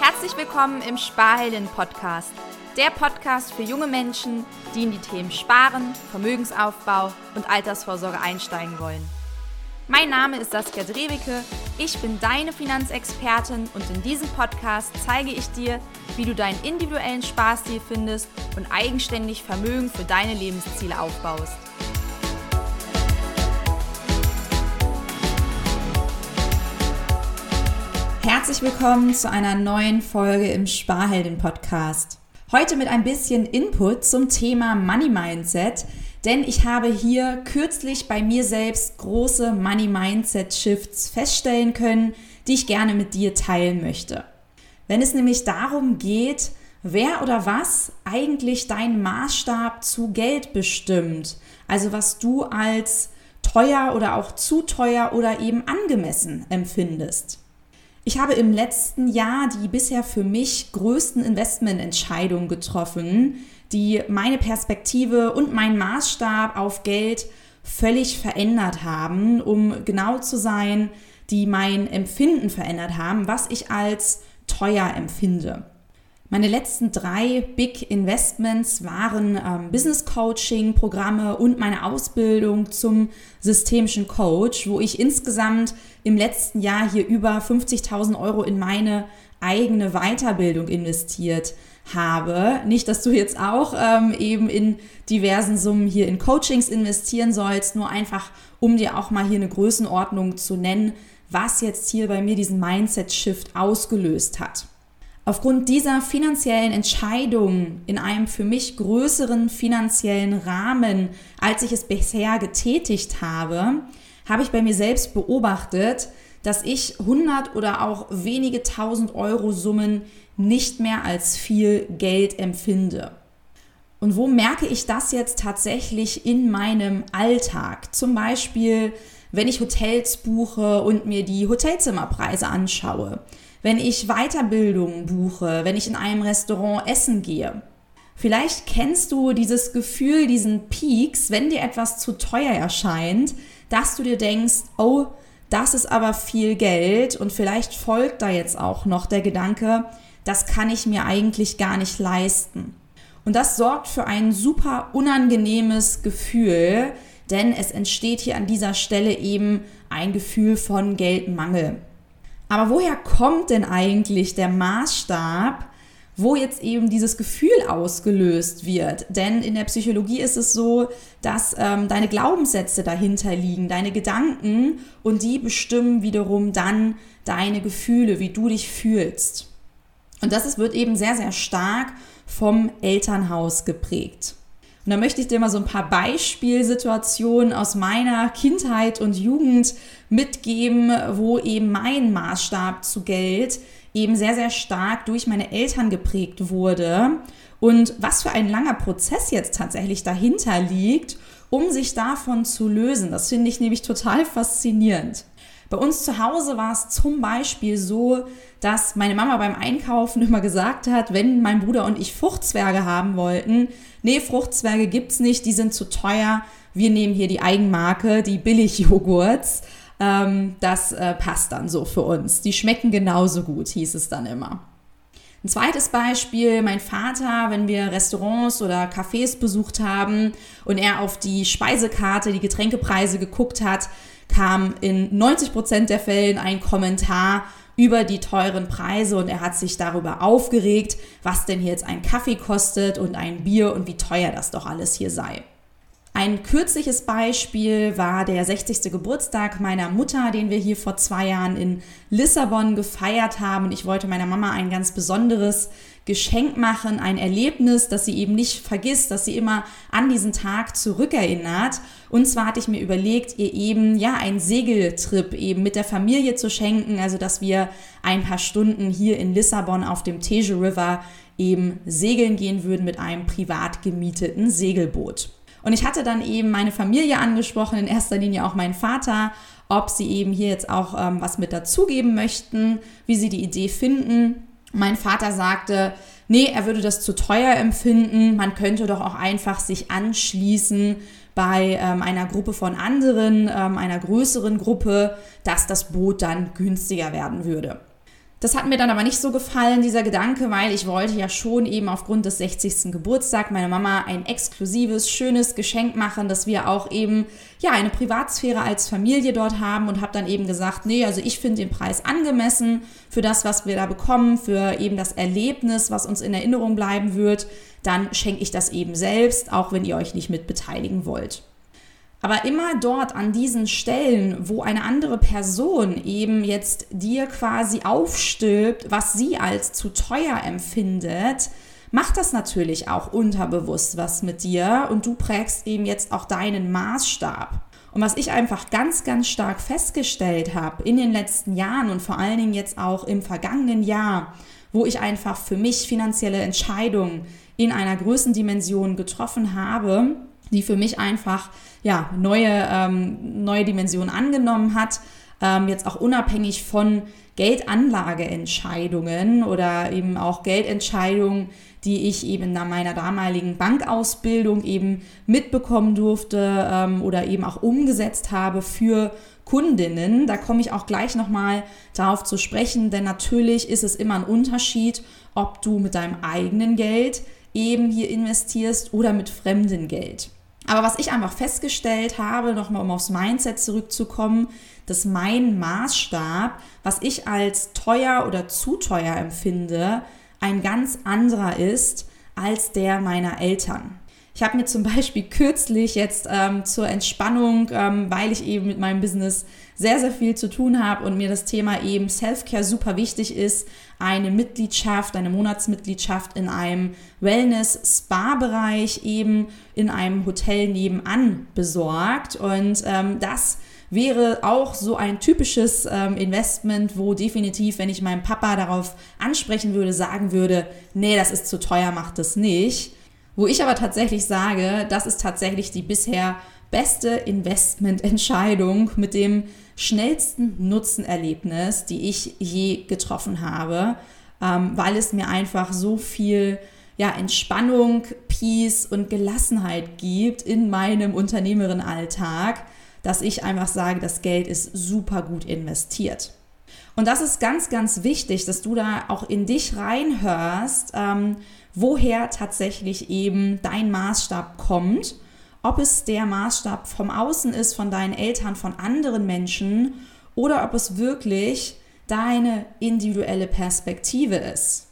Herzlich willkommen im Sparhelden Podcast. Der Podcast für junge Menschen, die in die Themen Sparen, Vermögensaufbau und Altersvorsorge einsteigen wollen. Mein Name ist Saskia Drewicke, ich bin deine Finanzexpertin und in diesem Podcast zeige ich dir, wie du deinen individuellen Sparstil findest und eigenständig Vermögen für deine Lebensziele aufbaust. Herzlich willkommen zu einer neuen Folge im Sparhelden Podcast. Heute mit ein bisschen Input zum Thema Money Mindset, denn ich habe hier kürzlich bei mir selbst große Money Mindset Shifts feststellen können, die ich gerne mit dir teilen möchte. Wenn es nämlich darum geht, wer oder was eigentlich deinen Maßstab zu Geld bestimmt, also was du als teuer oder auch zu teuer oder eben angemessen empfindest. Ich habe im letzten Jahr die bisher für mich größten Investmententscheidungen getroffen, die meine Perspektive und meinen Maßstab auf Geld völlig verändert haben, um genau zu sein, die mein Empfinden verändert haben, was ich als teuer empfinde. Meine letzten drei Big Investments waren ähm, Business Coaching Programme und meine Ausbildung zum systemischen Coach, wo ich insgesamt im letzten Jahr hier über 50.000 Euro in meine eigene Weiterbildung investiert habe. Nicht, dass du jetzt auch ähm, eben in diversen Summen hier in Coachings investieren sollst, nur einfach, um dir auch mal hier eine Größenordnung zu nennen, was jetzt hier bei mir diesen Mindset-Shift ausgelöst hat. Aufgrund dieser finanziellen Entscheidung in einem für mich größeren finanziellen Rahmen, als ich es bisher getätigt habe, habe ich bei mir selbst beobachtet, dass ich 100 oder auch wenige tausend Euro Summen nicht mehr als viel Geld empfinde. Und wo merke ich das jetzt tatsächlich in meinem Alltag? Zum Beispiel, wenn ich Hotels buche und mir die Hotelzimmerpreise anschaue, wenn ich Weiterbildungen buche, wenn ich in einem Restaurant essen gehe. Vielleicht kennst du dieses Gefühl, diesen Peaks, wenn dir etwas zu teuer erscheint, dass du dir denkst, oh, das ist aber viel Geld und vielleicht folgt da jetzt auch noch der Gedanke, das kann ich mir eigentlich gar nicht leisten. Und das sorgt für ein super unangenehmes Gefühl, denn es entsteht hier an dieser Stelle eben ein Gefühl von Geldmangel. Aber woher kommt denn eigentlich der Maßstab, wo jetzt eben dieses Gefühl ausgelöst wird. Denn in der Psychologie ist es so, dass ähm, deine Glaubenssätze dahinter liegen, deine Gedanken und die bestimmen wiederum dann deine Gefühle, wie du dich fühlst. Und das ist, wird eben sehr, sehr stark vom Elternhaus geprägt. Und da möchte ich dir mal so ein paar Beispielsituationen aus meiner Kindheit und Jugend mitgeben, wo eben mein Maßstab zu Geld eben sehr, sehr stark durch meine Eltern geprägt wurde. Und was für ein langer Prozess jetzt tatsächlich dahinter liegt, um sich davon zu lösen. Das finde ich nämlich total faszinierend. Bei uns zu Hause war es zum Beispiel so, dass meine Mama beim Einkaufen immer gesagt hat, wenn mein Bruder und ich Fruchtzwerge haben wollten, nee, Fruchtzwerge gibt's nicht, die sind zu teuer. Wir nehmen hier die Eigenmarke, die Billigjoghurts. Ähm, das äh, passt dann so für uns. Die schmecken genauso gut, hieß es dann immer. Ein zweites Beispiel, mein Vater, wenn wir Restaurants oder Cafés besucht haben und er auf die Speisekarte, die Getränkepreise geguckt hat, kam in 90 Prozent der Fällen ein Kommentar über die teuren Preise und er hat sich darüber aufgeregt, was denn jetzt ein Kaffee kostet und ein Bier und wie teuer das doch alles hier sei. Ein kürzliches Beispiel war der 60. Geburtstag meiner Mutter, den wir hier vor zwei Jahren in Lissabon gefeiert haben. Und ich wollte meiner Mama ein ganz besonderes Geschenk machen, ein Erlebnis, das sie eben nicht vergisst, dass sie immer an diesen Tag zurückerinnert. Und zwar hatte ich mir überlegt, ihr eben ja einen Segeltrip eben mit der Familie zu schenken, also dass wir ein paar Stunden hier in Lissabon auf dem Tejo River eben segeln gehen würden mit einem privat gemieteten Segelboot. Und ich hatte dann eben meine Familie angesprochen, in erster Linie auch meinen Vater, ob sie eben hier jetzt auch ähm, was mit dazugeben möchten, wie sie die Idee finden. Mein Vater sagte, nee, er würde das zu teuer empfinden. Man könnte doch auch einfach sich anschließen bei ähm, einer Gruppe von anderen, ähm, einer größeren Gruppe, dass das Boot dann günstiger werden würde. Das hat mir dann aber nicht so gefallen, dieser Gedanke, weil ich wollte ja schon eben aufgrund des 60. Geburtstags meiner Mama ein exklusives, schönes Geschenk machen, dass wir auch eben ja eine Privatsphäre als Familie dort haben und habe dann eben gesagt, nee, also ich finde den Preis angemessen für das, was wir da bekommen, für eben das Erlebnis, was uns in Erinnerung bleiben wird, dann schenke ich das eben selbst, auch wenn ihr euch nicht mit beteiligen wollt. Aber immer dort an diesen Stellen, wo eine andere Person eben jetzt dir quasi aufstülpt, was sie als zu teuer empfindet, macht das natürlich auch unterbewusst was mit dir und du prägst eben jetzt auch deinen Maßstab. Und was ich einfach ganz, ganz stark festgestellt habe in den letzten Jahren und vor allen Dingen jetzt auch im vergangenen Jahr, wo ich einfach für mich finanzielle Entscheidungen in einer Größendimension getroffen habe, die für mich einfach ja, neue, ähm, neue Dimensionen angenommen hat. Ähm, jetzt auch unabhängig von Geldanlageentscheidungen oder eben auch Geldentscheidungen, die ich eben nach meiner damaligen Bankausbildung eben mitbekommen durfte ähm, oder eben auch umgesetzt habe für Kundinnen. Da komme ich auch gleich nochmal darauf zu sprechen, denn natürlich ist es immer ein Unterschied, ob du mit deinem eigenen Geld eben hier investierst oder mit fremdem Geld. Aber was ich einfach festgestellt habe, nochmal um aufs Mindset zurückzukommen, dass mein Maßstab, was ich als teuer oder zu teuer empfinde, ein ganz anderer ist als der meiner Eltern. Ich habe mir zum Beispiel kürzlich jetzt ähm, zur Entspannung, ähm, weil ich eben mit meinem Business sehr, sehr viel zu tun habe und mir das Thema eben Self-Care super wichtig ist, eine Mitgliedschaft, eine Monatsmitgliedschaft in einem Wellness-Spa-Bereich eben in einem Hotel nebenan besorgt. Und ähm, das wäre auch so ein typisches ähm, Investment, wo definitiv, wenn ich meinen Papa darauf ansprechen würde, sagen würde, nee, das ist zu teuer, macht das nicht. Wo ich aber tatsächlich sage, das ist tatsächlich die bisher beste Investmententscheidung mit dem schnellsten Nutzenerlebnis, die ich je getroffen habe, ähm, weil es mir einfach so viel ja, Entspannung, Peace und Gelassenheit gibt in meinem Unternehmerinnenalltag, dass ich einfach sage, das Geld ist super gut investiert. Und das ist ganz, ganz wichtig, dass du da auch in dich reinhörst, ähm, woher tatsächlich eben dein Maßstab kommt. Ob es der Maßstab vom Außen ist, von deinen Eltern, von anderen Menschen oder ob es wirklich deine individuelle Perspektive ist.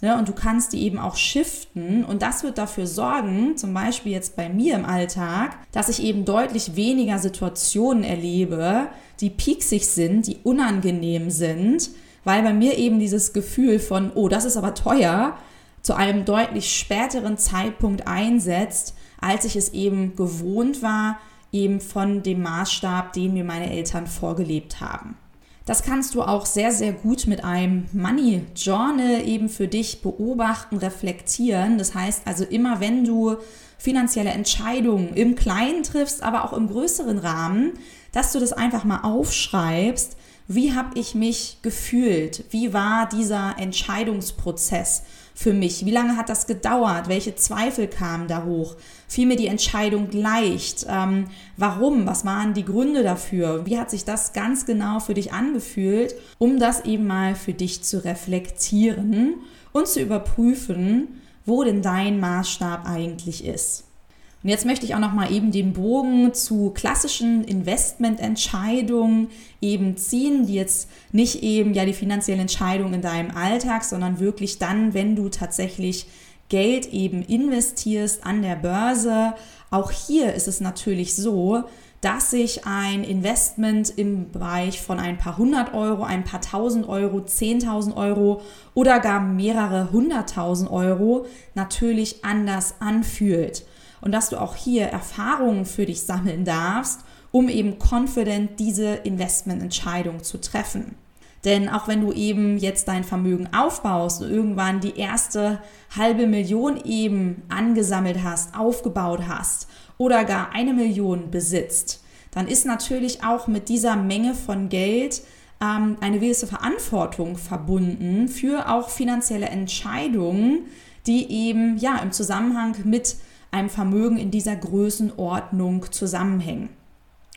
Ne? Und du kannst die eben auch shiften und das wird dafür sorgen, zum Beispiel jetzt bei mir im Alltag, dass ich eben deutlich weniger Situationen erlebe, die pieksig sind, die unangenehm sind, weil bei mir eben dieses Gefühl von, oh, das ist aber teuer, zu einem deutlich späteren Zeitpunkt einsetzt, als ich es eben gewohnt war, eben von dem Maßstab, den mir meine Eltern vorgelebt haben. Das kannst du auch sehr, sehr gut mit einem Money Journal eben für dich beobachten, reflektieren. Das heißt also immer, wenn du finanzielle Entscheidungen im Kleinen triffst, aber auch im größeren Rahmen, dass du das einfach mal aufschreibst. Wie habe ich mich gefühlt? Wie war dieser Entscheidungsprozess? für mich? Wie lange hat das gedauert? Welche Zweifel kamen da hoch? Fiel mir die Entscheidung leicht? Ähm, warum? Was waren die Gründe dafür? Wie hat sich das ganz genau für dich angefühlt, um das eben mal für dich zu reflektieren und zu überprüfen, wo denn dein Maßstab eigentlich ist? Und jetzt möchte ich auch noch mal eben den Bogen zu klassischen Investmententscheidungen eben ziehen, die jetzt nicht eben ja die finanzielle Entscheidung in deinem Alltag, sondern wirklich dann, wenn du tatsächlich Geld eben investierst an der Börse. Auch hier ist es natürlich so, dass sich ein Investment im Bereich von ein paar hundert Euro, ein paar tausend Euro, zehntausend Euro oder gar mehrere hunderttausend Euro natürlich anders anfühlt und dass du auch hier Erfahrungen für dich sammeln darfst, um eben confident diese Investmententscheidung zu treffen. Denn auch wenn du eben jetzt dein Vermögen aufbaust und irgendwann die erste halbe Million eben angesammelt hast, aufgebaut hast oder gar eine Million besitzt, dann ist natürlich auch mit dieser Menge von Geld ähm, eine gewisse Verantwortung verbunden für auch finanzielle Entscheidungen, die eben ja im Zusammenhang mit einem Vermögen in dieser Größenordnung zusammenhängen.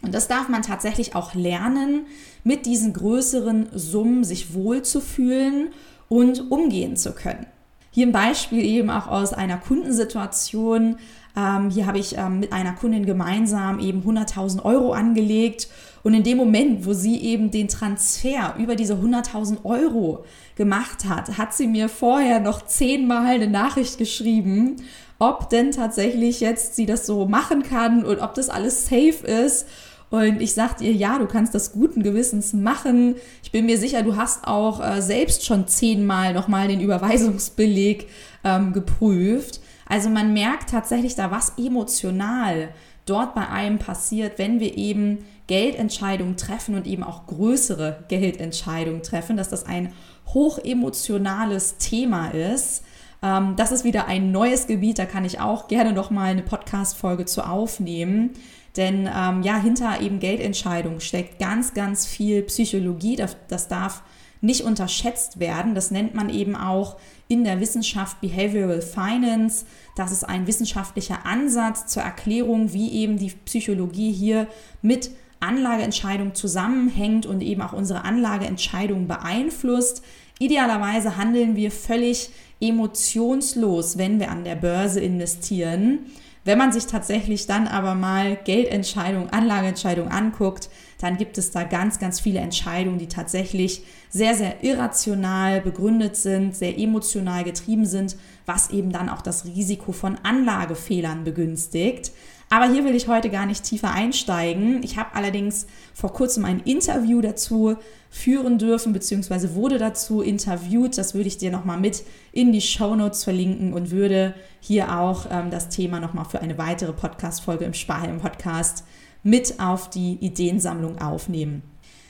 Und das darf man tatsächlich auch lernen, mit diesen größeren Summen sich wohlzufühlen und umgehen zu können. Hier ein Beispiel eben auch aus einer Kundensituation. Ähm, hier habe ich ähm, mit einer Kundin gemeinsam eben 100.000 Euro angelegt und in dem Moment, wo sie eben den Transfer über diese 100.000 Euro gemacht hat, hat sie mir vorher noch zehnmal eine Nachricht geschrieben, ob denn tatsächlich jetzt sie das so machen kann und ob das alles safe ist. Und ich sagte ihr, ja, du kannst das guten Gewissens machen. Ich bin mir sicher, du hast auch äh, selbst schon zehnmal nochmal den Überweisungsbeleg ähm, geprüft. Also man merkt tatsächlich da, was emotional dort bei einem passiert, wenn wir eben Geldentscheidungen treffen und eben auch größere Geldentscheidungen treffen, dass das ein hochemotionales Thema ist. Ähm, das ist wieder ein neues Gebiet, da kann ich auch gerne nochmal eine Podcast-Folge zu aufnehmen. Denn ähm, ja, hinter eben Geldentscheidungen steckt ganz, ganz viel Psychologie. Das, das darf nicht unterschätzt werden. Das nennt man eben auch in der Wissenschaft Behavioral Finance. Das ist ein wissenschaftlicher Ansatz zur Erklärung, wie eben die Psychologie hier mit Anlageentscheidungen zusammenhängt und eben auch unsere Anlageentscheidungen beeinflusst. Idealerweise handeln wir völlig emotionslos, wenn wir an der Börse investieren. Wenn man sich tatsächlich dann aber mal Geldentscheidungen, Anlageentscheidungen anguckt, dann gibt es da ganz, ganz viele Entscheidungen, die tatsächlich sehr, sehr irrational begründet sind, sehr emotional getrieben sind, was eben dann auch das Risiko von Anlagefehlern begünstigt. Aber hier will ich heute gar nicht tiefer einsteigen. Ich habe allerdings vor kurzem ein Interview dazu führen dürfen, beziehungsweise wurde dazu interviewt. Das würde ich dir nochmal mit in die Show Notes verlinken und würde hier auch ähm, das Thema nochmal für eine weitere Podcast-Folge im Sparhelm-Podcast mit auf die Ideensammlung aufnehmen.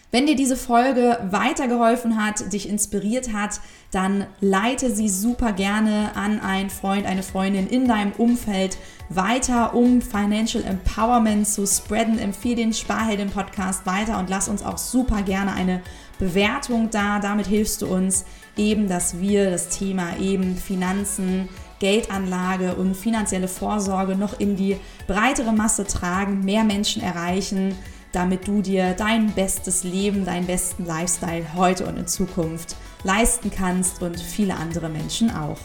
Wenn dir diese Folge weitergeholfen hat, dich inspiriert hat, dann leite sie super gerne an einen Freund, eine Freundin in deinem Umfeld weiter, um Financial Empowerment zu spreaden. Empfehle den Sparhelden Podcast weiter und lass uns auch super gerne eine Bewertung da. Damit hilfst du uns eben, dass wir das Thema eben Finanzen, Geldanlage und finanzielle Vorsorge noch in die breitere Masse tragen, mehr Menschen erreichen damit du dir dein bestes Leben, deinen besten Lifestyle heute und in Zukunft leisten kannst und viele andere Menschen auch.